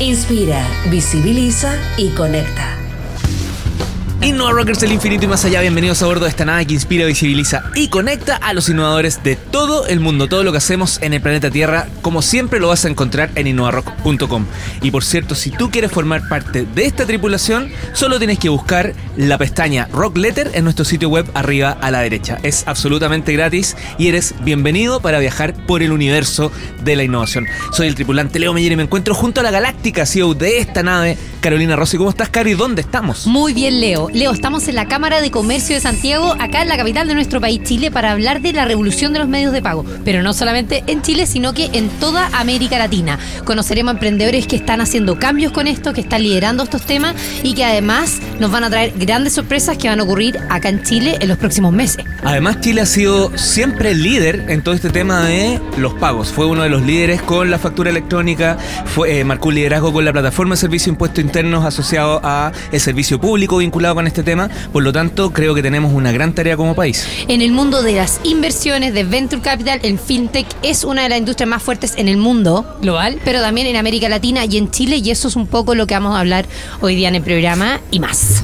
Inspira, visibiliza y conecta. Innova Rockers del infinito y más allá, bienvenidos a bordo de esta nave que inspira, visibiliza y conecta a los innovadores de todo el mundo. Todo lo que hacemos en el planeta Tierra, como siempre, lo vas a encontrar en innovarock.com. Y por cierto, si tú quieres formar parte de esta tripulación, solo tienes que buscar la pestaña Rock Letter en nuestro sitio web arriba a la derecha. Es absolutamente gratis y eres bienvenido para viajar por el universo de la innovación. Soy el tripulante Leo Meyer y me encuentro junto a la galáctica CEO de esta nave, Carolina Rossi. ¿Cómo estás, Cari? ¿Dónde estamos? Muy bien, Leo. Leo, estamos en la Cámara de Comercio de Santiago, acá en la capital de nuestro país, Chile, para hablar de la revolución de los medios de pago. Pero no solamente en Chile, sino que en toda América Latina. Conoceremos a emprendedores que están haciendo cambios con esto, que están liderando estos temas y que además nos van a traer grandes sorpresas que van a ocurrir acá en Chile en los próximos meses. Además, Chile ha sido siempre líder en todo este tema de los pagos. Fue uno de los líderes con la factura electrónica, eh, marcó un liderazgo con la plataforma de servicio de impuestos internos asociado a el servicio público vinculado con este tema. Por lo tanto, creo que tenemos una gran tarea como país. En el mundo de las inversiones de Venture Capital, el FinTech es una de las industrias más fuertes en el mundo global, pero también en América Latina y en Chile, y eso es un poco lo que vamos a hablar hoy día en el programa y más.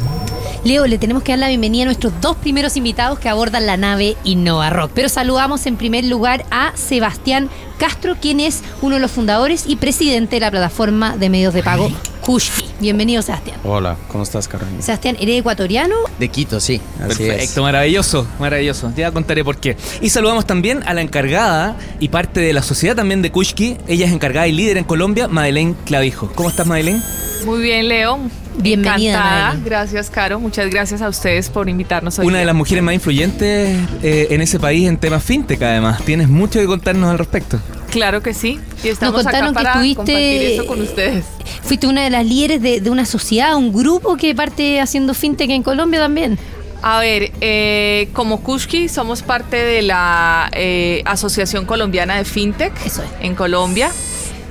Leo, le tenemos que dar la bienvenida a nuestros dos primeros invitados que abordan la nave Innova Rock. Pero saludamos en primer lugar a Sebastián Castro, quien es uno de los fundadores y presidente de la plataforma de medios de pago Kushki. Bienvenido, Sebastián. Hola, ¿cómo estás, Carolina? Sebastián, ¿eres ecuatoriano? De Quito, sí. Así Perfecto, maravilloso, maravilloso. Ya contaré por qué. Y saludamos también a la encargada y parte de la sociedad también de Kushki. Ella es encargada y líder en Colombia, Madeleine Clavijo. ¿Cómo estás, Madeleine? Muy bien, Leo. Bienvenida, Encantada. Madeleine. Gracias, Caro. Muchas gracias a ustedes por invitarnos hoy. Una de las mujeres más influyentes eh, en ese país en temas fintech, además. Tienes mucho que contarnos al respecto. Claro que sí. Y estamos acá contaron que para compartir eso con ustedes. Fuiste una de las líderes de, de una sociedad, un grupo que parte haciendo fintech en Colombia también. A ver, eh, como Kushki somos parte de la eh, Asociación Colombiana de FinTech Eso es. en Colombia.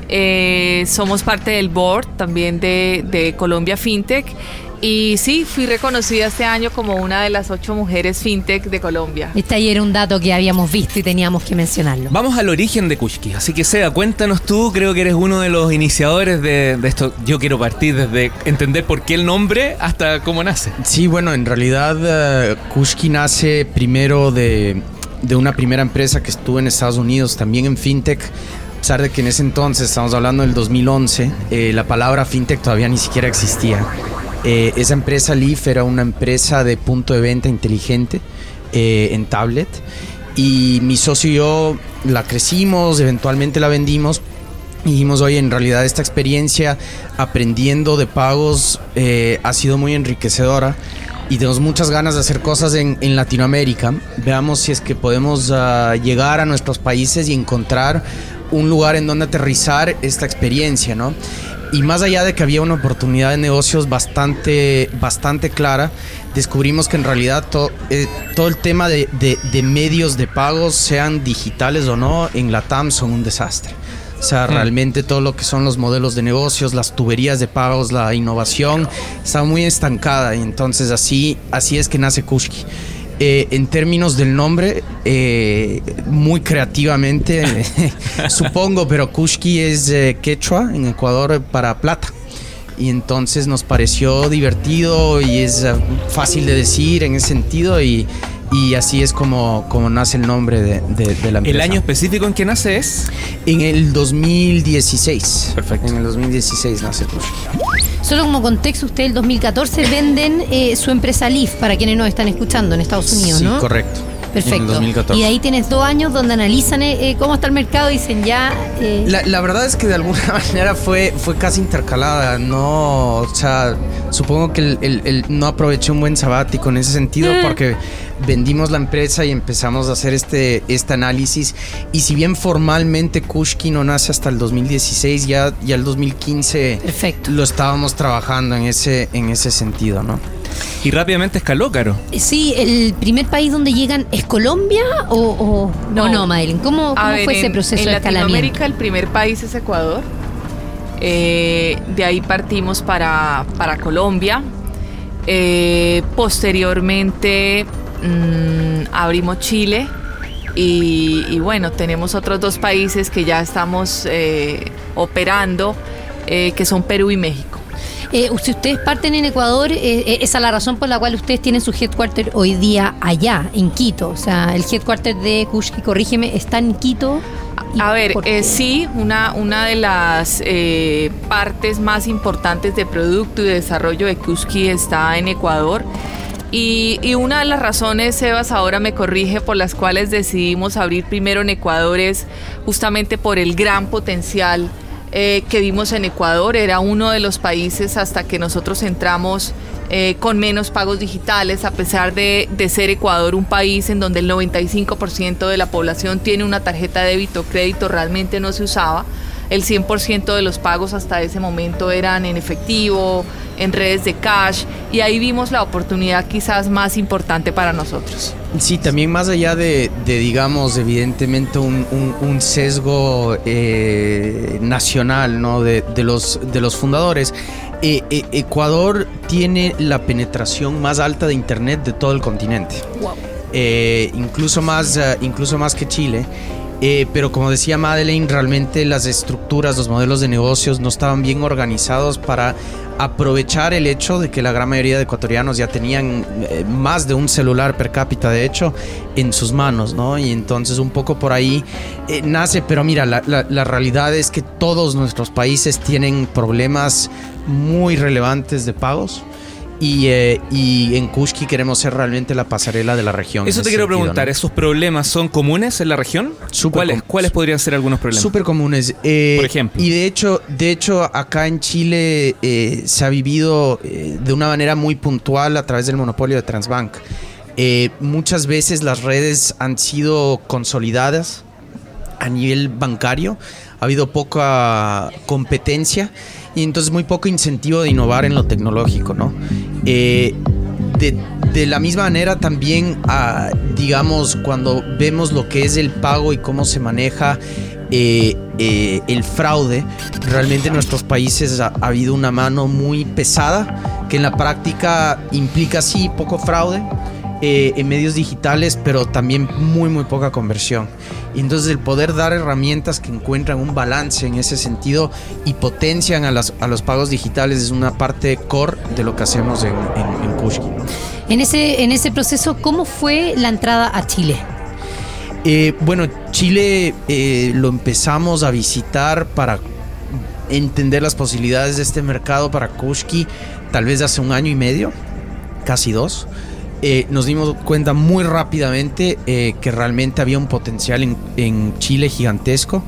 Eh, somos parte del board también de, de Colombia FinTech. Y sí, fui reconocida este año como una de las ocho mujeres FinTech de Colombia. Este ayer era un dato que habíamos visto y teníamos que mencionarlo. Vamos al origen de Kushki. Así que, Seba, cuéntanos tú. Creo que eres uno de los iniciadores de, de esto. Yo quiero partir desde entender por qué el nombre hasta cómo nace. Sí, bueno, en realidad eh, Kushki nace primero de, de una primera empresa que estuvo en Estados Unidos, también en FinTech. A pesar de que en ese entonces, estamos hablando del 2011, eh, la palabra FinTech todavía ni siquiera existía. Eh, esa empresa Leaf era una empresa de punto de venta inteligente eh, en tablet. Y mi socio y yo la crecimos, eventualmente la vendimos. Y dijimos, oye, en realidad esta experiencia aprendiendo de pagos eh, ha sido muy enriquecedora y tenemos muchas ganas de hacer cosas en, Latinoamérica. Veamos si es que podemos ah, llegar a nuestros países y encontrar un lugar en donde aterrizar esta experiencia, ¿no? Y más allá de que había una oportunidad de negocios bastante, bastante clara, descubrimos que en realidad to- eh, todo el tema de, de- de medios de pagos, sean digitales o no, en la TAM son un desastre. O sea, realmente todo lo que son los modelos de negocios, las tuberías de pagos, la innovación, está muy estancada. Y entonces así, así es que nace Kushki. Eh, en términos del nombre, eh, muy creativamente, supongo, pero Kushki es eh, quechua en Ecuador para plata. Y entonces nos pareció divertido y es eh, fácil de decir en ese sentido y, y así es como, como nace el nombre de, de- de la empresa. El año específico en que nace es. En el 2016. Perfecto. En el 2016 nace. Solo como contexto, ustedes el 2014 venden eh, su empresa Leaf para quienes nos están escuchando en Estados Unidos, sí, ¿no? correcto. Perfecto. En el 2014. Y de ahí tienes dos años donde analizan eh, eh, cómo está el mercado y dicen ya. eh, La, la verdad es que de alguna manera fue, fue casi intercalada, no, o sea, supongo que el, el- el- no aproveché un buen sabático en ese sentido Mm. porque vendimos la empresa y empezamos a hacer este, este análisis. Y si bien formalmente Kushki no nace hasta el 2016, ya, ya el 2015 Perfecto. lo estábamos trabajando en ese, en ese sentido, ¿no? Y rápidamente escaló, Caro. Sí, el primer país donde llegan es Colombia o, o no, No. no Madeline. ¿Cómo, A cómo ver, fue ese en- proceso en de escalamiento? Latinoamérica el primer país es Ecuador. Eh, de ahí partimos para, para Colombia. Eh, posteriormente mm, abrimos Chile. Y, bueno, tenemos otros dos países que ya estamos eh, operando, que son Perú y México. Si ustedes parten en Ecuador, esa es la razón por la cual ustedes tienen su headquarter hoy día allá, en Quito. O sea, el headquarter de Kushki, corrígeme, está en Quito. ¿Y A ver, eh, sí, una, una de las eh, partes más importantes de producto y de desarrollo de Kuski está en Ecuador. Y, y una de las razones, Sebas, ahora me corrige, por las cuales decidimos abrir primero en Ecuador es justamente por el gran potencial eh, que vimos en Ecuador. Era uno de los países hasta que nosotros entramos eh, con menos pagos digitales, a pesar de, de ser Ecuador un país en donde el 95% de la población tiene una tarjeta de débito o crédito, realmente no se usaba. El 100% de los pagos hasta ese momento eran en efectivo, en redes de cash, y ahí vimos la oportunidad quizás más importante para nosotros. Sí, también más allá de, de, digamos, evidentemente un, un- sesgo eh, nacional, ¿no? De, de los, de los fundadores. Eh, eh, Ecuador tiene la penetración más alta de Internet de todo el continente. Eh, incluso, más, incluso más que Chile. Eh, pero como decía Madeleine, realmente las estructuras, los modelos de negocios no estaban bien organizados para aprovechar el hecho de que la gran mayoría de ecuatorianos ya tenían eh, más de un celular per cápita, de hecho, en sus manos, ¿no? Y entonces un poco por ahí eh, nace, pero mira, la, la- la realidad es que todos nuestros países tienen problemas muy relevantes de pagos. Y, eh, y en Kushki queremos ser realmente la pasarela de la región. Eso te quiero sentido, preguntar, ¿no? ¿esos problemas son comunes en la región? Súper ¿Cuáles, com- ¿Cuáles podrían ser algunos problemas? Súper comunes. eh, Por ejemplo. Y de hecho, de hecho acá en Chile eh, se ha vivido eh, de una manera muy puntual a través del monopolio de Transbank. Eh, muchas veces las redes han sido consolidadas a nivel bancario. Ha habido poca competencia y entonces muy poco incentivo de innovar en lo tecnológico, ¿no? Eh, de, de la misma manera también, ah, digamos, cuando vemos lo que es el pago y cómo se maneja eh, eh, el fraude, realmente en nuestros países ha, ha habido una mano muy pesada que en la práctica implica sí poco fraude, eh, en medios digitales, pero también muy, muy poca conversión. Y entonces el poder dar herramientas que encuentran un balance en ese sentido y potencian a, las, a los pagos digitales es una parte core de lo que hacemos en, en, en Kushki. En ese, en ese proceso, ¿cómo fue la entrada a Chile? Eh, bueno, Chile eh, lo empezamos a visitar para entender las posibilidades de este mercado para Kushki, tal vez hace un año y medio, casi dos. Eh, nos dimos cuenta muy rápidamente eh, que realmente había un potencial en, en Chile gigantesco.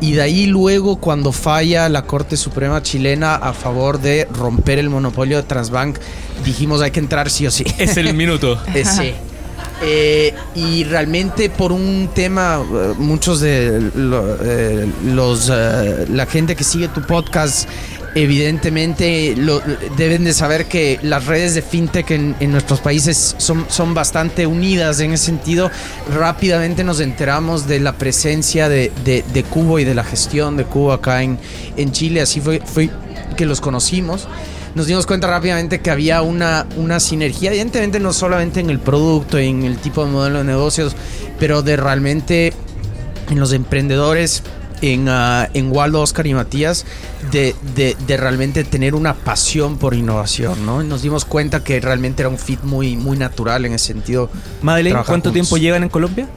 Y de ahí luego cuando falla la Corte Suprema chilena a favor de romper el monopolio de Transbank, dijimos hay que entrar sí o sí. Es el minuto. Eh, sí. Eh, y realmente por un tema, muchos de lo- eh, los eh, la gente que sigue tu podcast evidentemente deben de saber que las redes de fintech en, nuestros países son, son bastante unidas en ese sentido. Rápidamente nos enteramos de la presencia de, de, Cubo y de la gestión de Cubo acá en, en Chile. Así fue, que los conocimos nos dimos cuenta rápidamente que había una, una sinergia, evidentemente no solamente en el producto, en el tipo de modelo de negocios, pero de realmente en los emprendedores, en, ah, en Waldo, Oscar y Matías, de, de- de realmente tener una pasión por innovación, ¿no? Y nos dimos cuenta que realmente era un fit muy, muy natural en ese sentido. Madeleine, ¿cuánto juntos. tiempo llevan en Colombia?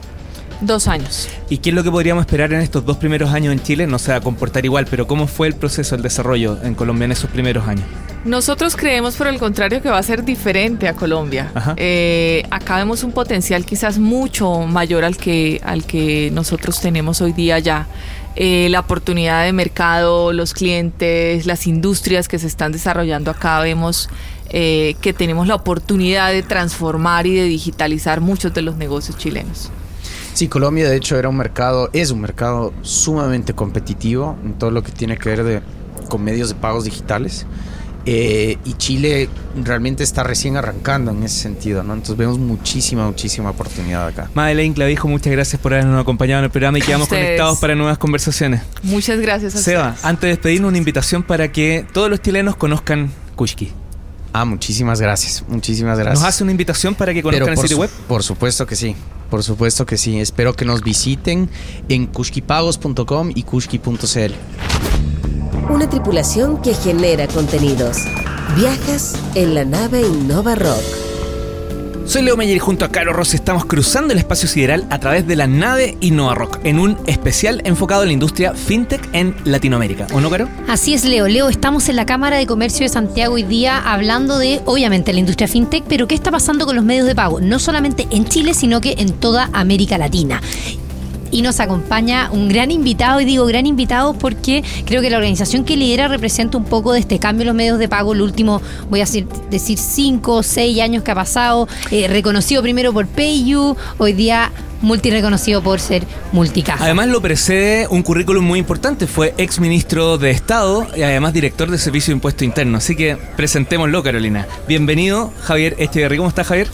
Dos años. ¿Y qué es lo que podríamos esperar en estos dos primeros años en Chile? No se va a comportar igual, pero ¿cómo fue el proceso, el desarrollo en Colombia en esos primeros años? Nosotros creemos, por el contrario, que va a ser diferente a Colombia. Eh, acá vemos un potencial quizás mucho mayor al que, al que nosotros tenemos hoy día ya. Eh, la oportunidad de mercado, los clientes, las industrias que se están desarrollando acá, vemos eh, que tenemos la oportunidad de transformar y de digitalizar muchos de los negocios chilenos. Sí, Colombia de hecho era un mercado, es un mercado sumamente competitivo en todo lo que tiene que ver de, con medios de pagos digitales. Eh, y Chile realmente está recién arrancando en ese sentido, ¿no? Entonces vemos muchísima, muchísima oportunidad acá. Madeleine Clavijo, muchas gracias por habernos acompañado en el programa y quedamos Ustedes. conectados para nuevas conversaciones. Muchas gracias a Seba, ustedes. antes de despedirnos, una invitación para que todos los chilenos conozcan Kushki. Ah, muchísimas gracias, muchísimas gracias. ¿Nos hace una invitación para que conozcan el sitio su- web? por supuesto que sí, por supuesto que sí. Espero que nos visiten en kushkipagos.com y kushki.cl. Una tripulación que genera contenidos. Viajas en la nave Innova Rock. Soy Leo Meyer y junto a Caro Rossi estamos cruzando el espacio sideral a través de la nave Innova Rock en un especial enfocado en la industria fintech en Latinoamérica. ¿O no, Caro? Así es, Leo. Leo, estamos en la Cámara de Comercio de Santiago hoy día hablando de, obviamente, la industria fintech, pero ¿qué está pasando con los medios de pago? No solamente en Chile, sino que en toda América Latina. Y nos acompaña un gran invitado, y digo gran invitado porque creo que la organización que lidera representa un poco de este cambio en los medios de pago, el último, voy a decir, decir cinco o seis años que ha pasado, eh, reconocido primero por PayU, hoy día multireconocido por ser multicaja. Además lo precede un currículum muy importante. Fue ex ministro de Estado y además director de Servicio de Impuesto Interno. Así que presentémoslo, Carolina. Bienvenido, Javier Echeverry. ¿Cómo estás, Javier?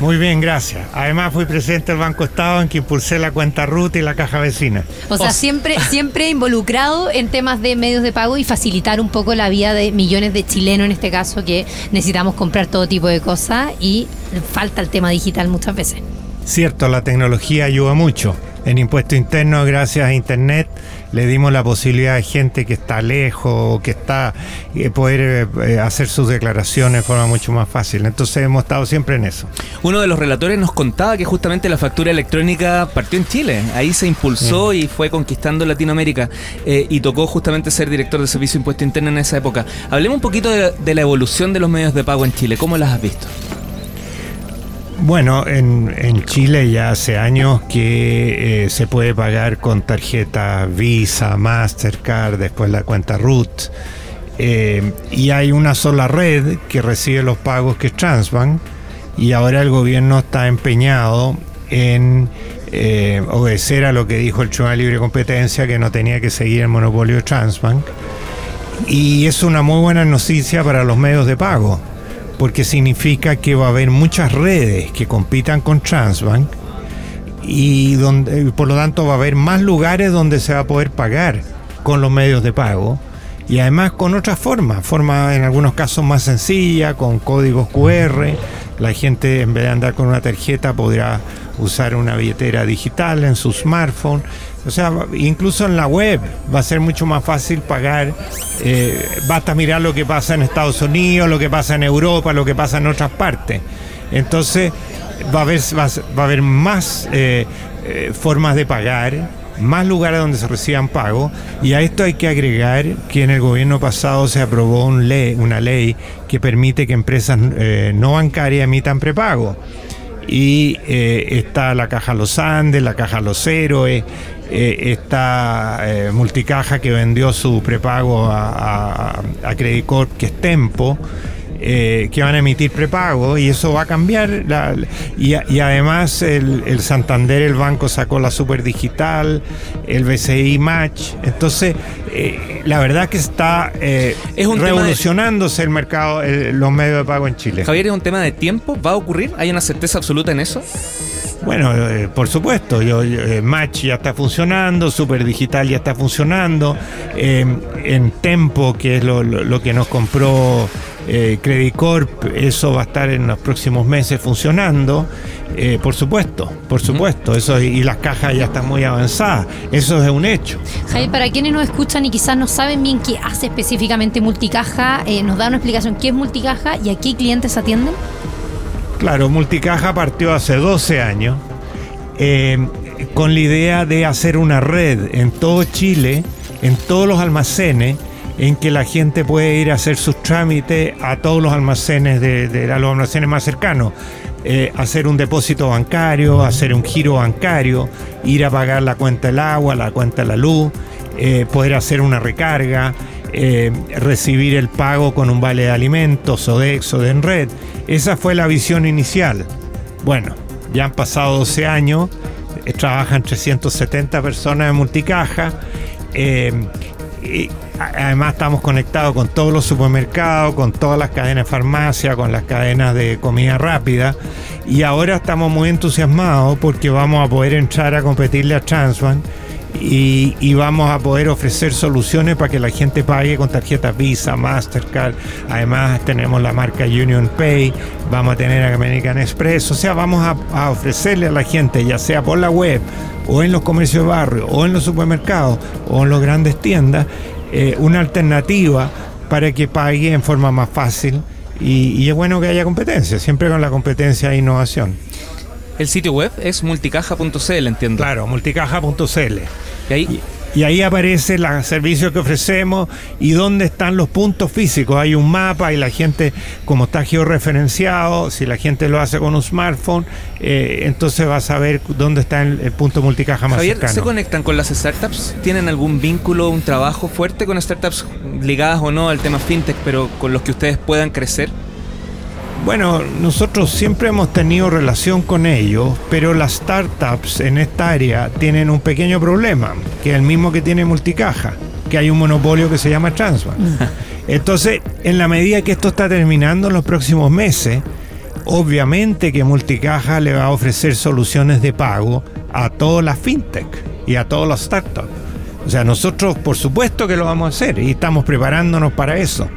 Muy bien, gracias. Además fui presidente del Banco Estado en que impulsé la cuenta ruta y la caja vecina. O sea, O- siempre, siempre involucrado en temas de medios de pago y facilitar un poco la vida de millones de chilenos en este caso que necesitamos comprar todo tipo de cosas y falta el tema digital muchas veces. Cierto, la tecnología ayuda mucho. En impuesto interno, gracias a Internet, le dimos la posibilidad a gente que está lejos que está eh, poder eh, hacer sus declaraciones de forma mucho más fácil. Entonces hemos estado siempre en eso. Uno de los relatores nos contaba que justamente la factura electrónica partió en Chile. Ahí se impulsó y fue conquistando Latinoamérica. Eh, y tocó justamente ser director de Servicio de Impuesto Interno en esa época. Hablemos un poquito de, de la evolución de los medios de pago en Chile. ¿Cómo las has visto? Bueno, en, en Chile ya hace años que eh, se puede pagar con tarjeta Visa, Mastercard, después la cuenta RUT. eh, y hay una sola red que recibe los pagos que es Transbank. Y ahora el gobierno está empeñado en eh, obedecer a lo que dijo el Tribunal Libre Competencia, que no tenía que seguir el monopolio de Transbank. Y es una muy buena noticia para los medios de pago, porque significa que va a haber muchas redes que compitan con Transbank y donde, por lo tanto va a haber más lugares donde se va a poder pagar con los medios de pago y además con otras formas, forma en algunos casos más sencilla, con códigos QR. La gente en vez de andar con una tarjeta podrá usar una billetera digital en su smartphone. O sea, incluso en la web va a ser mucho más fácil pagar. Eh, basta mirar lo que pasa en Estados Unidos, lo que pasa en Europa, lo que pasa en otras partes. Entonces va a haber, va a- haber más eh, eh, formas de pagar, más lugares donde se reciban pagos. Y a esto hay que agregar que en el gobierno pasado se aprobó un ley, una ley que permite que empresas eh, no bancarias emitan prepago y eh, está la Caja Los Andes, la Caja Los Héroes, eh, está eh, Multicaja que vendió su prepago a, a, a Credit Corp, que es Tempo. Eh, que van a emitir prepago y eso va a cambiar la- y, además el, el Santander el banco sacó la super digital el BCI Match entonces eh, la verdad que está eh, Es un tema de- revolucionándose el mercado los medios de pago en Chile Javier, ¿es un tema de tiempo? ¿Va a ocurrir? ¿Hay una certeza absoluta en eso? Bueno, eh, por supuesto, yo, yo, Match ya está funcionando, Super Digital ya está funcionando, eh, en Tempo, que es lo, lo- lo que nos compró eh, Credit Corp, eso va a estar en los próximos meses funcionando, eh, por supuesto, por supuesto, eso y las cajas ya están muy avanzadas, eso es un hecho. Javier, para quienes nos escuchan y quizás no saben bien qué hace específicamente Multicaja, eh, nos da una explicación qué es Multicaja y a qué clientes atienden. Claro, Multicaja partió hace 12 años. Eh, con la idea de hacer una red en todo Chile, en todos los almacenes, en que la gente puede ir a hacer sus trámites a todos los almacenes de, los almacenes más cercanos. Eh, hacer un depósito bancario, hacer un giro bancario, ir a pagar la cuenta del agua, la cuenta de la luz, eh, poder hacer una recarga, eh, recibir el pago con un vale de alimentos o de Enred. Esa fue la visión inicial. Bueno, ya han pasado 12 años, trabajan 370 personas en multicaja. Además estamos conectados con todos los supermercados, con todas las cadenas de farmacia, con las cadenas de comida rápida. Y ahora estamos muy entusiasmados porque vamos a poder entrar a competirle a Transbank y, y vamos a poder ofrecer soluciones para que la gente pague con tarjetas Visa, Mastercard. Además tenemos la marca Union Pay, vamos a tener American Express. O sea, vamos a, a ofrecerle a la gente, ya sea por la web o en los comercios de barrio o en los supermercados o en las grandes tiendas, eh, una alternativa para que pague en forma más fácil. Y, y es bueno que haya competencia, siempre con la competencia e innovación. El sitio web es multicaja.cl, entiendo. Claro, multicaja.cl. Y ahí, Y ahí aparece los servicios que ofrecemos y dónde están los puntos físicos. Hay un mapa y la gente, como está georreferenciado, si la gente lo hace con un smartphone, eh, entonces va a saber dónde está el, el punto multicaja más Javier, cercano. ¿se conectan con las startups? ¿Tienen algún vínculo, un trabajo fuerte con startups ligadas o no al tema fintech, pero con los que ustedes puedan crecer? Bueno, nosotros siempre hemos tenido relación con ellos, pero las startups en esta área tienen un pequeño problema, que es el mismo que tiene Multicaja, que hay un monopolio que se llama Transbank. Entonces, en la medida que esto está terminando en los próximos meses, obviamente que Multicaja le va a ofrecer soluciones de pago a todas las fintech y a todas las startups. O sea, nosotros por supuesto que lo vamos a hacer y estamos preparándonos para eso.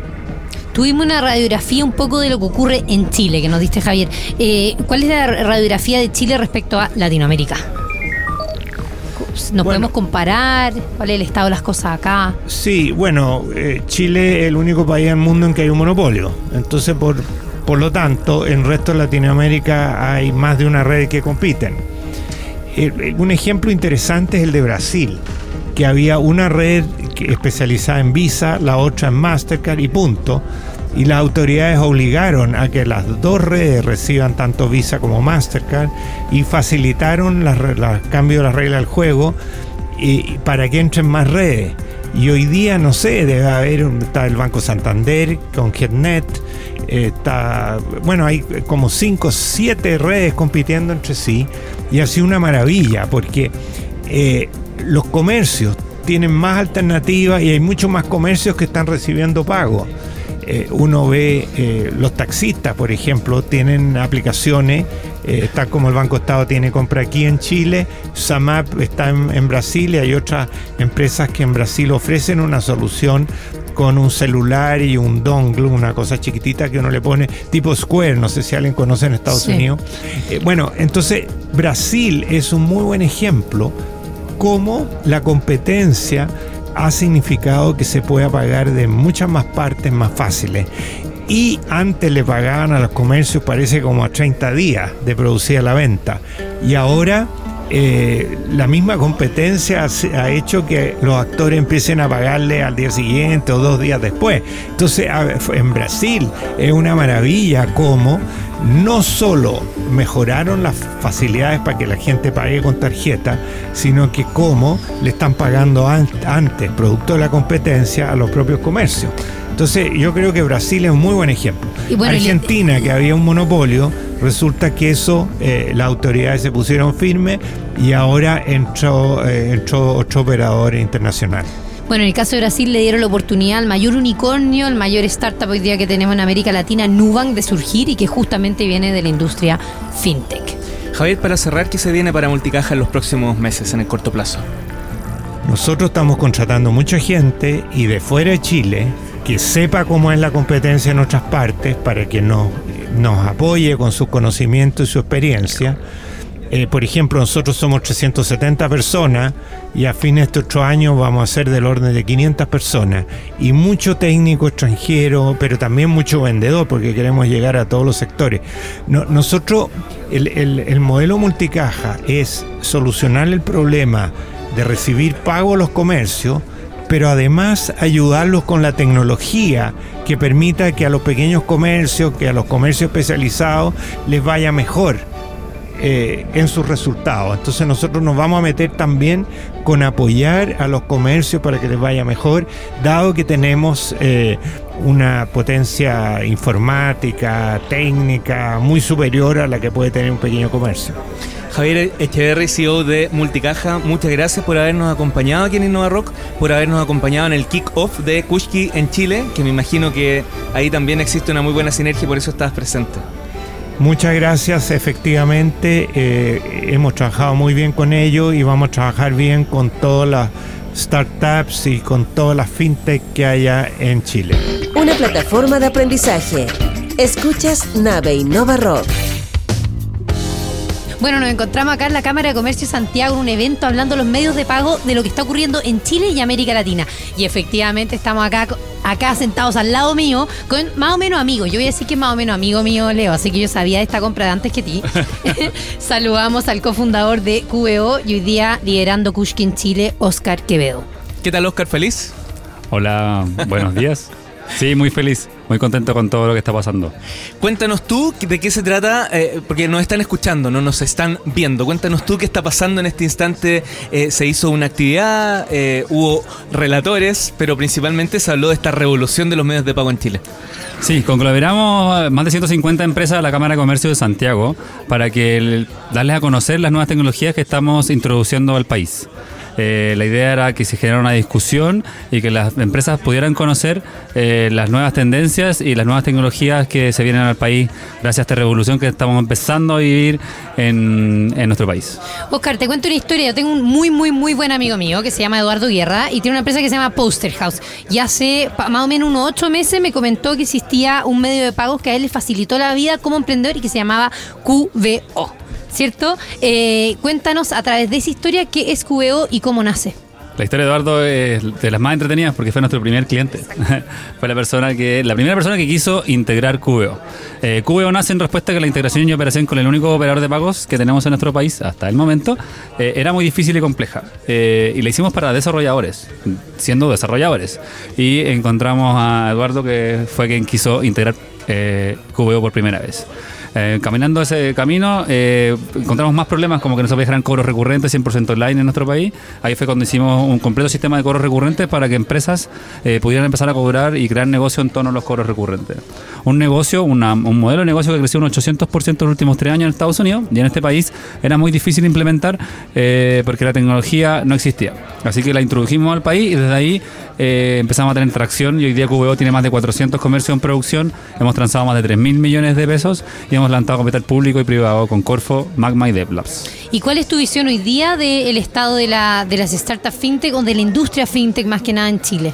Tuvimos una radiografía un poco de lo que ocurre en Chile, que nos diste Javier. Eh, ¿Cuál es la radiografía de Chile respecto a Latinoamérica? ¿Nos Bueno. podemos comparar? ¿Cuál es el estado de las cosas acá? Sí, bueno, eh, Chile es el único país del mundo en que hay un monopolio. Entonces, por, por lo tanto, en el resto de Latinoamérica hay más de una red que compiten. Eh, un ejemplo interesante es el de Brasil, que había una red especializada en Visa, la otra en Mastercard y punto. Y las autoridades obligaron a que las dos redes reciban tanto Visa como Mastercard y facilitaron los cambios de las reglas del juego y, para que entren más redes. Y hoy día, no sé, debe haber, está el Banco Santander con GetNet, está, bueno, hay como 5 o 7 redes compitiendo entre sí y ha sido una maravilla porque eh, los comercios tienen más alternativas y hay muchos más comercios que están recibiendo pago. Eh, uno ve eh, los taxistas, por ejemplo, tienen aplicaciones, eh, está como el Banco Estado tiene compra aquí en Chile, Samap está en, en Brasil y hay otras empresas que en Brasil ofrecen una solución con un celular y un dongle, una cosa chiquitita que uno le pone, tipo Square, no sé si alguien conoce en Estados Sí. Unidos. Eh, bueno, entonces Brasil es un muy buen ejemplo cómo la competencia ha significado que se pueda pagar de muchas más partes más fáciles. Y antes le pagaban a los comercios, parece como a 30 días de producir la venta. Y ahora eh, la misma competencia ha hecho que los actores empiecen a pagarle al día siguiente o dos días después. Entonces, en Brasil es una maravilla cómo no solo mejoraron las facilidades para que la gente pague con tarjeta, sino que cómo le están pagando an- antes, producto de la competencia, a los propios comercios. Entonces, yo creo que Brasil es un muy buen ejemplo. Y bueno, y le- Argentina, que había un monopolio, resulta que eso, eh, las autoridades se pusieron firmes y ahora entró, eh, entró otro operador internacional. Bueno, en el caso de Brasil le dieron la oportunidad al mayor unicornio, el mayor startup hoy día que tenemos en América Latina, Nubank, de surgir y que justamente viene de la industria fintech. Javier, para cerrar, ¿qué se viene para Multicaja en los próximos meses, en el corto plazo? Nosotros estamos contratando mucha gente y de fuera de Chile que sepa cómo es la competencia en otras partes para que nos, nos apoye con su conocimiento y su experiencia. eh, por ejemplo, nosotros somos 370 personas y a fin de este otro año vamos a ser del orden de 500 personas. Y mucho técnico extranjero, pero también mucho vendedor, porque queremos llegar a todos los sectores. nosotros, el, el modelo multicaja es solucionar el problema de recibir pago a los comercios, pero además ayudarlos con la tecnología que permita que a los pequeños comercios, que a los comercios especializados les vaya mejor eh, en sus resultados. Entonces nosotros nos vamos a meter también con apoyar a los comercios para que les vaya mejor, dado que tenemos eh, una potencia informática, técnica muy superior a la que puede tener un pequeño comercio. Javier Echeverry, CEO de Multicaja, muchas gracias por habernos acompañado aquí en Innova Rock, por habernos acompañado en el kick-off de Kushki en Chile, que me imagino que ahí también existe una muy buena sinergia y por eso estás presente. Muchas gracias, efectivamente eh, hemos trabajado muy bien con ellos y vamos a trabajar bien con todas las startups y con todas las fintech que haya en Chile. Una plataforma de aprendizaje. Escuchas Nave Innova Rock. Bueno, nos encontramos acá en la Cámara de Comercio de Santiago en un evento hablando de los medios de pago de lo que está ocurriendo en Chile y América Latina. Y efectivamente estamos acá, acá sentados al lado mío con más o menos amigos. Yo voy a decir que es más o menos amigo mío, Leo, así que yo sabía de esta compra de antes que ti. Saludamos al cofundador de QBO y hoy día liderando Kushkin Chile, Oscar Quevedo. ¿Qué tal, Oscar? ¿Feliz? Hola, buenos días. Sí, muy feliz, muy contento con todo lo que está pasando. Cuéntanos tú de qué se trata, eh, porque nos están escuchando, no nos están viendo. Cuéntanos tú qué está pasando en este instante. Eh, se hizo una actividad, eh, hubo relatores, pero principalmente se habló de esta revolución de los medios de pago en Chile. Sí, conglomeramos más de 150 empresas de la Cámara de Comercio de Santiago para que darles a conocer las nuevas tecnologías que estamos introduciendo al país. Eh, la idea era que se generara una discusión y que las empresas pudieran conocer eh, las nuevas tendencias y las nuevas tecnologías que se vienen al país gracias a esta revolución que estamos empezando a vivir en, nuestro país. Oscar, te cuento una historia. Yo tengo un muy, muy, muy buen amigo mío que se llama Eduardo Guerra y tiene una empresa que se llama Poster House. Y hace más o menos unos ocho meses me comentó que existía un medio de pagos que a él le facilitó la vida como emprendedor y que se llamaba QVO. ¿Cierto? Eh, cuéntanos a través de esa historia qué es QBO y cómo nace. La historia de Eduardo es de las más entretenidas porque fue nuestro primer cliente. fue la persona que, la primera persona que quiso integrar QBO. Eh, QBO nace en respuesta a que la integración y operación con el único operador de pagos que tenemos en nuestro país hasta el momento eh, era muy difícil y compleja. y la hicimos para desarrolladores, siendo desarrolladores. Y encontramos a Eduardo que fue quien quiso integrar QBO por primera vez. Eh, caminando ese camino eh, encontramos más problemas como que no se dejar cobros recurrentes 100% online en nuestro país. Ahí fue cuando hicimos un completo sistema de cobros recurrentes para que empresas eh, pudieran empezar a cobrar y crear negocio en torno a los cobros recurrentes. Un negocio, un modelo de negocio que creció un 800% en los últimos tres años en Estados Unidos y en este país era muy difícil implementar porque la tecnología no existía. Así que la introdujimos al país y desde ahí empezamos a tener tracción y hoy día QBO tiene más de 400 comercios en producción, hemos transado más de 3 mil millones de pesos y hemos lanzado capital público y privado con Corfo, Magma y DevLabs. ¿Y cuál es tu visión hoy día del estado de, la, de las startups fintech o de la industria fintech más que nada en Chile?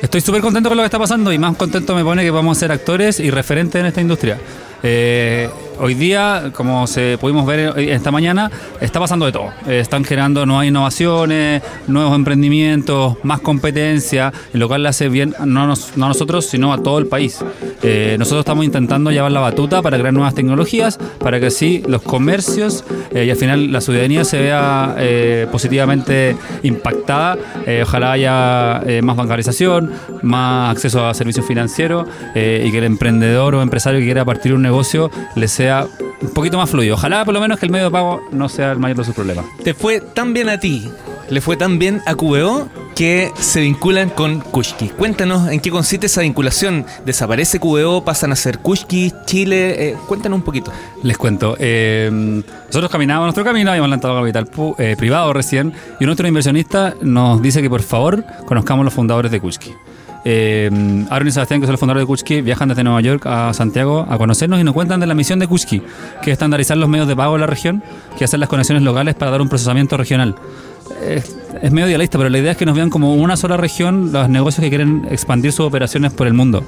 Estoy súper contento con lo que está pasando y más contento me pone que vamos a ser actores y referentes en esta industria. Eh, hoy día, como se pudimos ver esta mañana, está pasando de todo. Eh, están generando nuevas innovaciones, nuevos emprendimientos, más competencia, lo cual le hace bien no, a nosotros, sino a todo el país. Eh, nosotros estamos intentando llevar la batuta para crear nuevas tecnologías, para que así los comercios y al final la ciudadanía se vea positivamente impactada. ojalá haya más bancarización, más acceso a servicios financieros y que el emprendedor o empresario que quiera partir un negocio le sea un poquito más fluido. Ojalá por lo menos que el medio de pago no sea el mayor de sus problemas. Te fue tan bien a ti, le fue tan bien a QBO que se vinculan con Kushki. Cuéntanos en qué consiste esa vinculación. ¿Desaparece QBO? ¿Pasan a ser Kushki? ¿Chile? Eh, cuéntanos un poquito. Les cuento. Eh, nosotros caminábamos nuestro camino, habíamos lanzado capital eh, privado recién y un otro inversionista nos dice que por favor conozcamos los fundadores de Kushki. Eh, Aaron y Sebastián, que son los fundadores de Kuchki, viajan desde Nueva York a Santiago a conocernos y nos cuentan de la misión de Kuchki, que es estandarizar los medios de pago de la región, que hacer las conexiones locales para dar un procesamiento regional. es, es medio idealista, pero la idea es que nos vean como una sola región los negocios que quieren expandir sus operaciones por el mundo.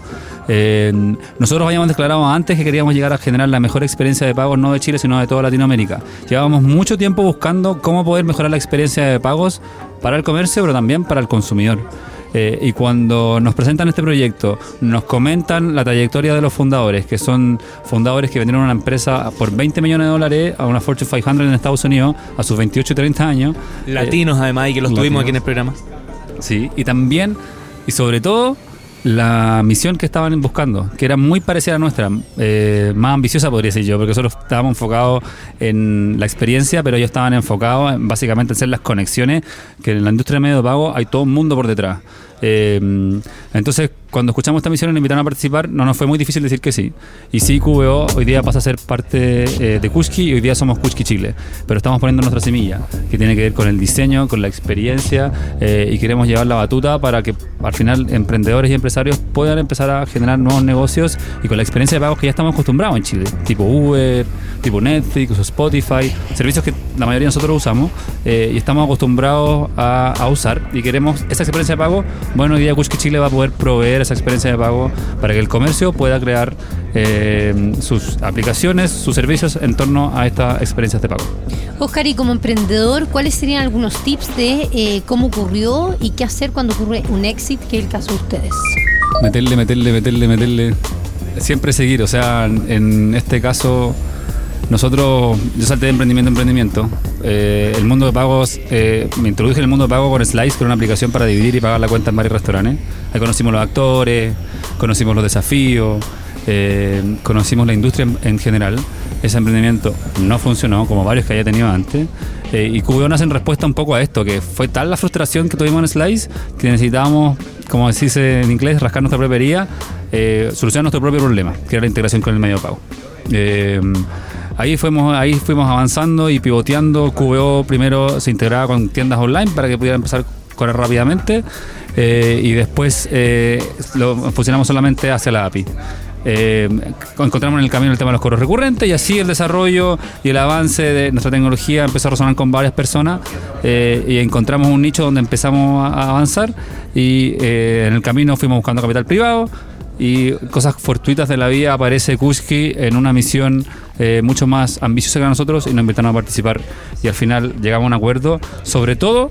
Eh, nosotros habíamos declarado antes que queríamos llegar a generar la mejor experiencia de pagos, no de Chile, sino de toda Latinoamérica. Llevábamos mucho tiempo buscando cómo poder mejorar la experiencia de pagos para el comercio, pero también para el consumidor. Eh, y cuando nos presentan este proyecto, nos comentan la trayectoria de los fundadores, que son fundadores que vendieron una empresa por 20 millones de dólares a una Fortune 500 en Estados Unidos a sus 28 y 30 años. Latinos además y que los latinos. tuvimos aquí en el programa. Sí, y también, y sobre todo, la misión que estaban buscando, que era muy parecida a nuestra, eh, más ambiciosa podría decir yo, porque nosotros estábamos enfocados en la experiencia, pero ellos estaban enfocados en, básicamente en hacer las conexiones, que en la industria de medio de pago hay todo un mundo por detrás. Eh, entonces, cuando escuchamos esta misión y nos invitaron a participar, no nos fue muy difícil decir que sí. Y sí, QVO hoy día pasa a ser parte eh, de Kushki y hoy día somos Kushki Chile. Pero estamos poniendo nuestra semilla, que tiene que ver con el diseño, con la experiencia y queremos llevar la batuta para que al final emprendedores y empresarios puedan empezar a generar nuevos negocios y con la experiencia de pagos que ya estamos acostumbrados en Chile, tipo Uber, tipo Netflix o Spotify, servicios que la mayoría de nosotros usamos eh, y estamos acostumbrados a, a, usar y queremos esa experiencia de pago. Bueno, hoy día Kushki Chile va a poder proveer esa experiencia de pago para que el comercio pueda crear eh, sus aplicaciones, sus servicios en torno a estas experiencias de pago. Oscar, y como emprendedor, ¿cuáles serían algunos tips de eh, cómo ocurrió y qué hacer cuando ocurre un exit, que es el caso de ustedes? Meterle, meterle, meterle, meterle. Siempre seguir, o sea, en este caso, nosotros, yo salté de emprendimiento a emprendimiento. Eh, el mundo de pagos, eh, me introduje en el mundo de pago con Slice, que era una aplicación para dividir y pagar la cuenta en varios restaurantes. Ahí conocimos los actores, conocimos los desafíos, eh, conocimos la industria en, en, general. Ese emprendimiento no funcionó, como varios que haya tenido antes. Eh, y QBO nace en respuesta un poco a esto, que fue tal la frustración que tuvimos en Slice que necesitábamos, como se dice en inglés, rascar nuestra eh, solucionar nuestro propio problema, que era la integración con el medio de pago. Ahí fuimos, ahí fuimos avanzando y pivoteando. QBO primero se integraba con tiendas online para que pudiera empezar a correr rápidamente eh, y después eh, funcionamos solamente hacia la API. Eh, encontramos en el camino el tema de los cobros recurrentes y así el desarrollo y el avance de nuestra tecnología empezó a resonar con varias personas eh, y encontramos un nicho donde empezamos a avanzar y en el camino fuimos buscando capital privado y cosas fortuitas de la vida aparece Kuski en una misión eh, mucho más ambiciosa que nosotros y nos invitaron a participar y al final llegamos a un acuerdo sobre todo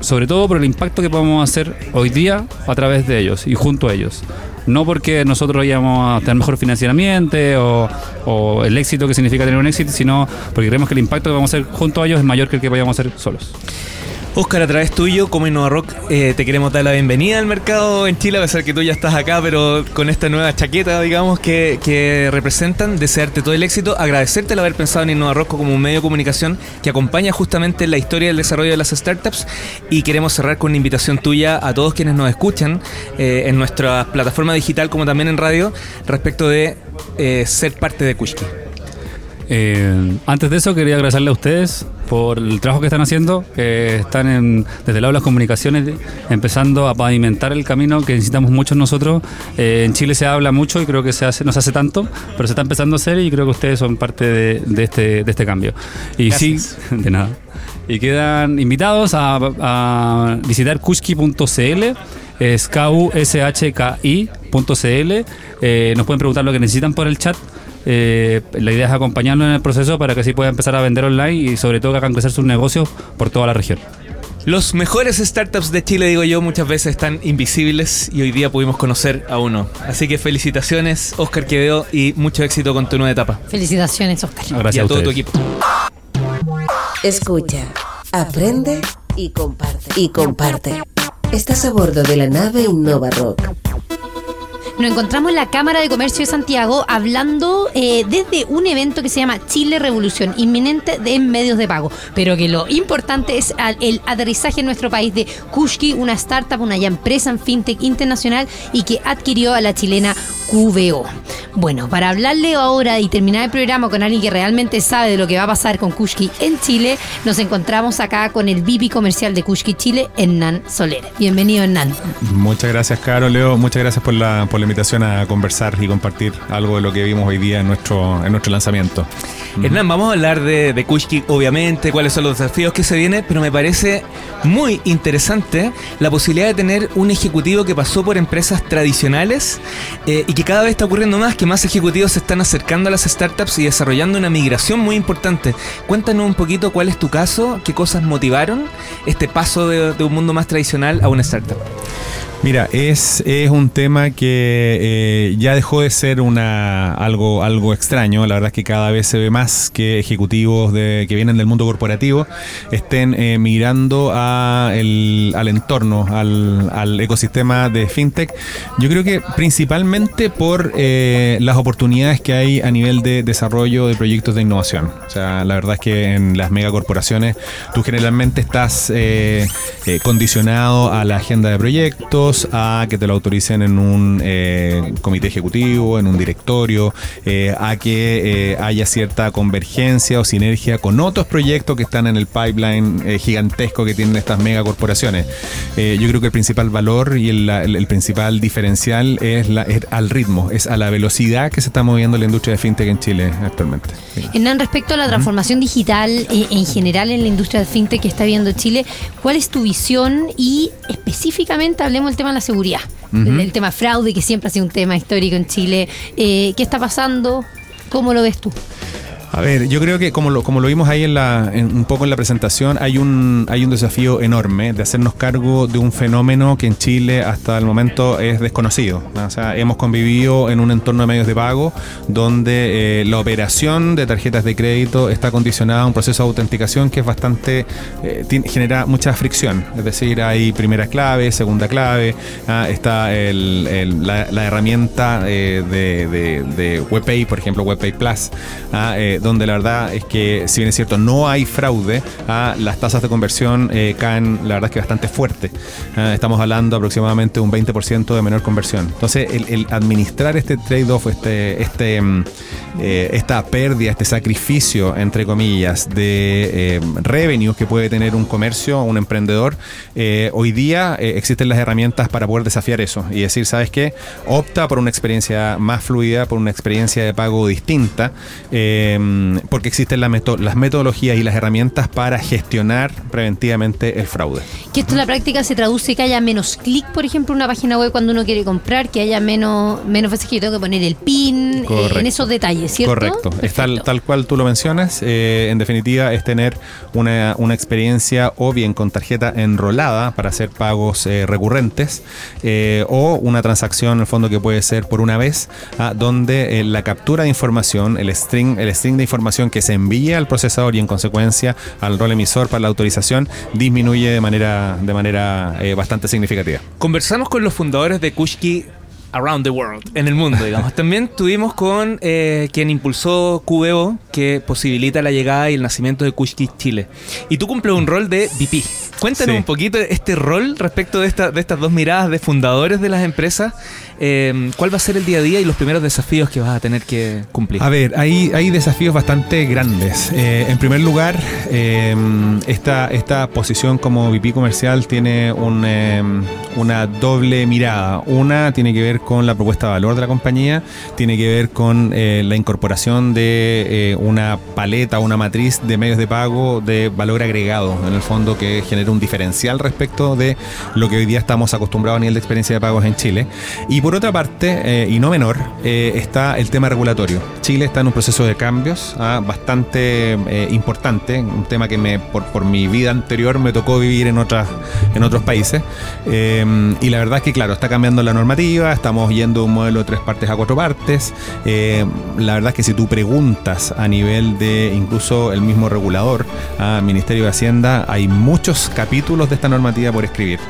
sobre todo por el impacto que podemos hacer hoy día a través de ellos y junto a ellos. No porque nosotros vayamos a tener mejor financiamiento o, o, el éxito que significa tener un éxito, sino porque creemos que el impacto que vamos a hacer junto a ellos es mayor que el que vayamos a hacer solos. Oscar, a través tuyo, como Innova Rock, eh, te queremos dar la bienvenida al mercado en Chile, a pesar que tú ya estás acá, pero con esta nueva chaqueta, digamos, que, que representan, desearte todo el éxito, agradecerte el haber pensado en Innova Rock como un medio de comunicación que acompaña justamente la historia del desarrollo de las startups y queremos cerrar con una invitación tuya a todos quienes nos escuchan eh, en nuestra plataforma digital como también en radio respecto de eh, ser parte de Kushki. Eh, antes de eso quería agradecerle a ustedes por el trabajo que están haciendo, que están en, desde el lado de las comunicaciones empezando a pavimentar el camino que necesitamos muchos nosotros. Eh, en Chile se habla mucho y creo que se hace, no se hace tanto, pero se está empezando a hacer y creo que ustedes son parte de, de este, de este cambio. Y Gracias. sí, de nada. Y quedan invitados a, a visitar kushki.cl es kushki.cl. Eh, nos pueden preguntar lo que necesitan por el chat. Eh, la idea es acompañarlos en el proceso para que así puedan empezar a vender online y sobre todo que hagan crecer sus negocios por toda la región. Los mejores startups de Chile, digo yo, muchas veces están invisibles y hoy día pudimos conocer a uno. Así que felicitaciones, Oscar Quevedo, y mucho éxito con tu nueva etapa. Felicitaciones, Oscar. Gracias y a, a todo tu equipo. Escucha, aprende y comparte. Y comparte. Estás a bordo de la nave Innova Rock. Nos encontramos en la Cámara de Comercio de Santiago hablando eh, desde un evento que se llama Chile Revolución, inminente de medios de pago. Pero que lo importante es el aterrizaje en nuestro país de Kushki, una startup, una empresa en fintech internacional y que adquirió a la chilena QVO. Bueno, para hablarle ahora y terminar el programa con alguien que realmente sabe de lo que va a pasar con Kushki en Chile, nos encontramos acá con el VP comercial de Kushki Chile, Hernán Soler. Bienvenido, Hernán. Muchas gracias, Caro, Leo. Muchas gracias por la invitación a conversar y compartir algo de lo que vimos hoy día en nuestro, en nuestro lanzamiento. Hernán, vamos a hablar de, de Kushki, obviamente, cuáles son los desafíos que se vienen, pero me parece muy interesante la posibilidad de tener un ejecutivo que pasó por empresas tradicionales eh, y que cada vez está ocurriendo más, que más ejecutivos se están acercando a las startups y desarrollando una migración muy importante. Cuéntanos un poquito cuál es tu caso, qué cosas motivaron este paso de un mundo más tradicional a una startup. Mira, es, es un tema que eh, ya dejó de ser una algo, algo extraño. La verdad es que cada vez se ve más que ejecutivos de, que vienen del mundo corporativo estén eh, migrando al entorno, al, al ecosistema de FinTech. Yo creo que principalmente por eh, las oportunidades que hay a nivel de desarrollo de proyectos de innovación. O sea, la verdad es que en las megacorporaciones tú generalmente estás eh, eh, condicionado a la agenda de proyectos, a que te lo autoricen en un eh, comité ejecutivo, en un directorio, eh, a que eh, haya cierta convergencia o sinergia con otros proyectos que están en el pipeline gigantesco que tienen estas megacorporaciones. Yo creo que el principal valor y el, el- el principal diferencial es, la- es al ritmo, es a la velocidad que se está moviendo la industria de fintech en Chile actualmente. Hernán, respecto a la transformación digital en general en la industria del fintech que está viendo Chile, ¿cuál es tu visión? Y específicamente hablemos del tema de la seguridad, el, el tema fraude, que siempre ha sido un tema histórico en Chile. Eh, ¿Qué está pasando? ¿Cómo lo ves tú? A ver, yo creo que como lo, como lo vimos ahí en la, en- un poco en la presentación, hay un, hay un desafío enorme de hacernos cargo de un fenómeno que en Chile hasta el momento es desconocido. ¿no? O sea, hemos convivido en un entorno de medios de pago donde eh, la operación de tarjetas de crédito está condicionada a un proceso de autenticación que es bastante, eh, genera mucha fricción. Es decir, hay primera clave, segunda clave, ah, está el- la, la herramienta eh, de, de- WebPay, por ejemplo, WebPay Plus, ah, donde la verdad es que, si bien es cierto, no hay fraude, ah, las tasas de conversión eh, caen, la verdad es que bastante fuerte. Ah, estamos hablando aproximadamente un 20% de menor conversión. Entonces, el, administrar este trade-off, este, este, mm, eh, esta pérdida, este sacrificio, entre comillas, de eh, revenue que puede tener un comercio, un emprendedor, eh, hoy día existen las herramientas para poder desafiar eso y decir, ¿sabes qué? Opta por una experiencia más fluida, por una experiencia de pago distinta, porque existen la meto- las metodologías y las herramientas para gestionar preventivamente el fraude. Que esto en la práctica se traduce que haya menos clic, por ejemplo, en una página web cuando uno quiere comprar, que haya menos, menos veces que yo tengo que poner el PIN, eh, en esos detalles, ¿cierto? Correcto. Es tal, Perfecto. tal cual tú lo mencionas. eh, en definitiva, es tener una, una experiencia o bien con tarjeta enrolada para hacer pagos eh, recurrentes o una transacción, en el fondo, que puede ser por una vez, ah, donde la captura de información, el string, el string de información que se envía al procesador y en consecuencia al rol emisor para la autorización disminuye de manera, de manera eh, bastante significativa. Conversamos con los fundadores de Kushki Around the World, en el mundo, digamos. También tuvimos con eh, quien impulsó QBO, que posibilita la llegada y el nacimiento de Kushki Chile. Y tú cumples un rol de VP. Cuéntanos Sí. un poquito este rol respecto de, esta- de estas dos miradas de fundadores de las empresas. Eh, ¿Cuál va a ser el día a día y los primeros desafíos que vas a tener que cumplir? A ver, hay, hay desafíos bastante grandes. Eh, en primer lugar, eh, esta, esta posición como VP comercial tiene un, eh, una doble mirada. Una tiene que ver con la propuesta de valor de la compañía, tiene que ver con eh, la incorporación de eh, una paleta, una matriz de medios de pago de valor agregado, en el fondo que genera un diferencial respecto de lo que hoy día estamos acostumbrados a nivel de experiencia de pagos en Chile. Y por otra parte, eh, y no menor, eh, está el tema regulatorio. Chile está en un proceso de cambios ah, bastante eh, importante, un tema que por, por mi vida anterior me tocó vivir en, otras, en otros países. Y la verdad es que, claro, está cambiando la normativa, estamos yendo de un modelo de tres partes a cuatro partes. La verdad es que si tú preguntas a nivel de incluso el mismo regulador, a Ministerio de Hacienda, hay muchos capítulos de esta normativa por escribir.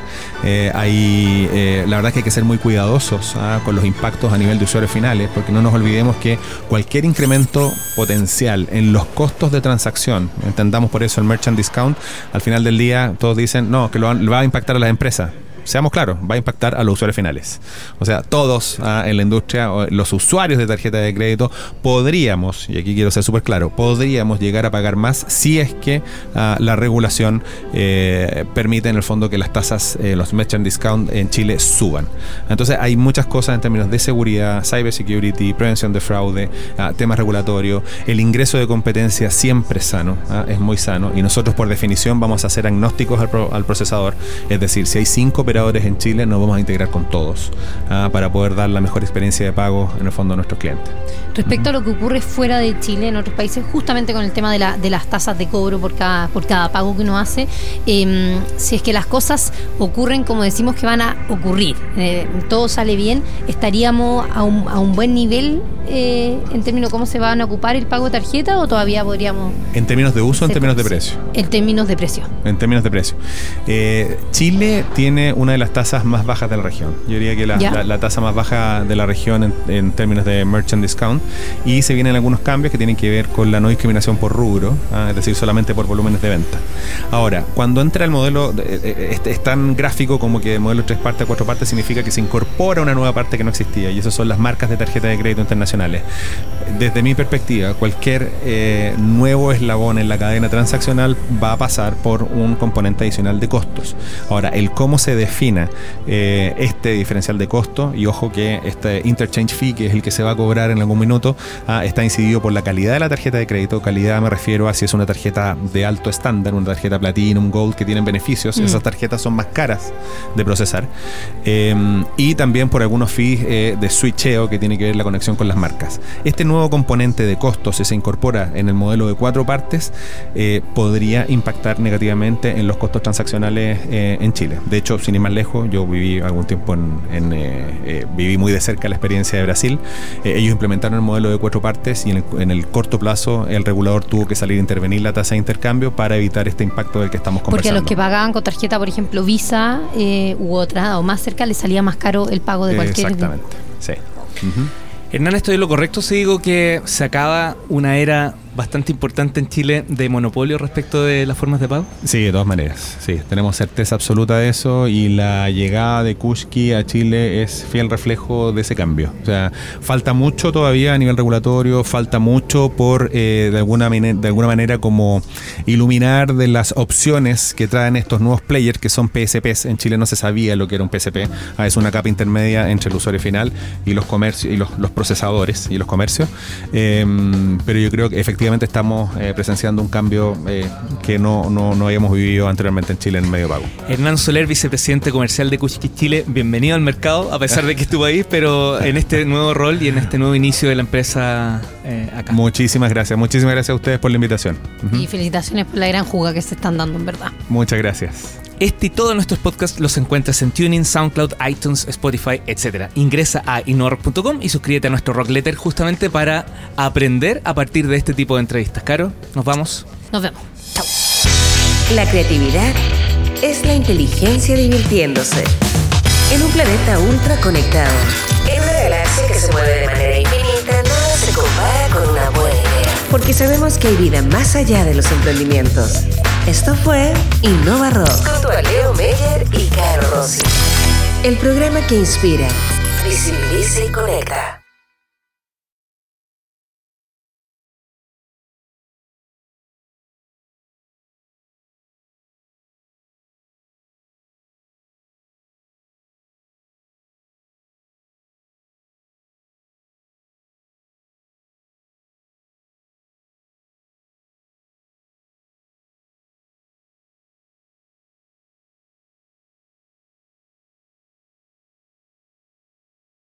Hay, la verdad es que hay que ser muy cuidadosos con los impactos a nivel de usuarios finales, porque no nos olvidemos que cualquier incremento potencial en los costos de transacción, entendamos por eso el merchant discount, al final del día todos dicen, no, que lo va a impactar a las empresas. Seamos claros, va a impactar a los usuarios finales. O sea, todos ah, en la industria, los usuarios de tarjeta de crédito, podríamos, y aquí quiero ser súper claro, podríamos llegar a pagar más si es que ah, la regulación eh, permite en el fondo que las tasas, eh, los merchant discount en Chile suban. Entonces hay muchas cosas en términos de seguridad, cybersecurity, prevención de fraude, ah, temas regulatorios, el ingreso de competencia siempre es sano, es muy sano, y nosotros por definición vamos a ser agnósticos al, al procesador, es decir, si hay cinco operadores en Chile, nos vamos a integrar con todos ah, para poder dar la mejor experiencia de pago en el fondo a nuestros clientes. Respecto a lo que ocurre fuera de Chile, en otros países, justamente con el tema de, la, de las tasas de cobro por cada, por cada pago que uno hace, em, si es que las cosas ocurren como decimos que van a ocurrir, eh, todo sale bien, estaríamos a un, a un buen nivel eh, en términos de cómo se van a ocupar el pago de tarjeta o todavía podríamos... ¿En términos de uso en términos de precio? En términos de precio. En términos de precio. Eh, Chile tiene una de las tasas más bajas de la región. Yo diría que la, tasa más baja de la región en, términos de merchant discount. Y se vienen algunos cambios que tienen que ver con la no discriminación por rubro, ¿ah? es decir, solamente por volúmenes de venta. Ahora, cuando entra el modelo, eh, eh, es, tan gráfico como que el modelo tres partes, cuatro partes, significa que se incorpora una nueva parte que no existía. Y esas son las marcas de tarjeta de crédito internacionales. Desde mi perspectiva, cualquier eh, nuevo eslabón en la cadena transaccional va a pasar por un componente adicional de costos. Ahora, el cómo se defina este diferencial de costo, y ojo que este interchange fee, que es el que se va a cobrar en algún minuto, ah, está incidido por la calidad de la tarjeta de crédito. Calidad me refiero a si es una tarjeta de alto estándar, una tarjeta Platinum, Gold, que tienen beneficios. Mm. Esas tarjetas son más caras de procesar. Em, y también por algunos fees eh, de switcheo que tiene que ver la conexión con las marcas. Este nuevo componente de costos, si se incorpora en el modelo de cuatro partes, eh, podría impactar negativamente en los costos transaccionales eh, en Chile. De hecho, sin más lejos, yo viví algún tiempo en, viví muy de cerca la experiencia de Brasil. ellos implementaron el modelo de cuatro partes y en el, corto plazo el regulador tuvo que salir a intervenir la tasa de intercambio para evitar este impacto del que estamos conversando. Porque a los que pagaban con tarjeta, por ejemplo, Visa eh, u otra o más cerca, les salía más caro el pago de cualquier... Exactamente, sí. Hernán, ¿estoy lo correcto si digo que se acaba una era bastante importante en Chile de monopolio respecto de las formas de pago? Sí, de todas maneras. Sí, tenemos certeza absoluta de eso y la llegada de Kushki a Chile es fiel reflejo de ese cambio. O sea, falta mucho todavía a nivel regulatorio, falta mucho por eh, de, alguna de alguna manera como iluminar de las opciones que traen estos nuevos players que son PSPs. En Chile no se sabía lo que era un PSP. Ah, es una capa intermedia entre el usuario final y los comercios y los, procesadores y los comercios. Em, pero yo creo que efectivamente estamos eh, presenciando un cambio eh, que no, no, habíamos vivido anteriormente en Chile en medio pago. Hernán Soler, vicepresidente comercial de Cuchiqui Chile, bienvenido al mercado, a pesar de que estuvo ahí, pero en este nuevo rol y en este nuevo inicio de la empresa eh, acá. Muchísimas gracias, muchísimas gracias a ustedes por la invitación. Y felicitaciones por la gran jugada que se están dando, en verdad. Muchas gracias. Este y todos nuestros podcasts los encuentras en Tuning, SoundCloud, iTunes, Spotify, etc. Ingresa a innovarock.com y suscríbete a nuestro rock letter justamente para aprender a partir de este tipo de entrevistas. Caro, nos vamos. Nos vemos. Chao. La creatividad es la inteligencia divirtiéndose. En un planeta ultra conectado. En una galaxia que se mueve de manera infinita, nada se compara con una buena idea. Porque sabemos que hay vida más allá de los emprendimientos. Esto fue Innova Rock. Junto a Leo Meyer y Caro Rossi. El programa que inspira, visibiliza y conecta.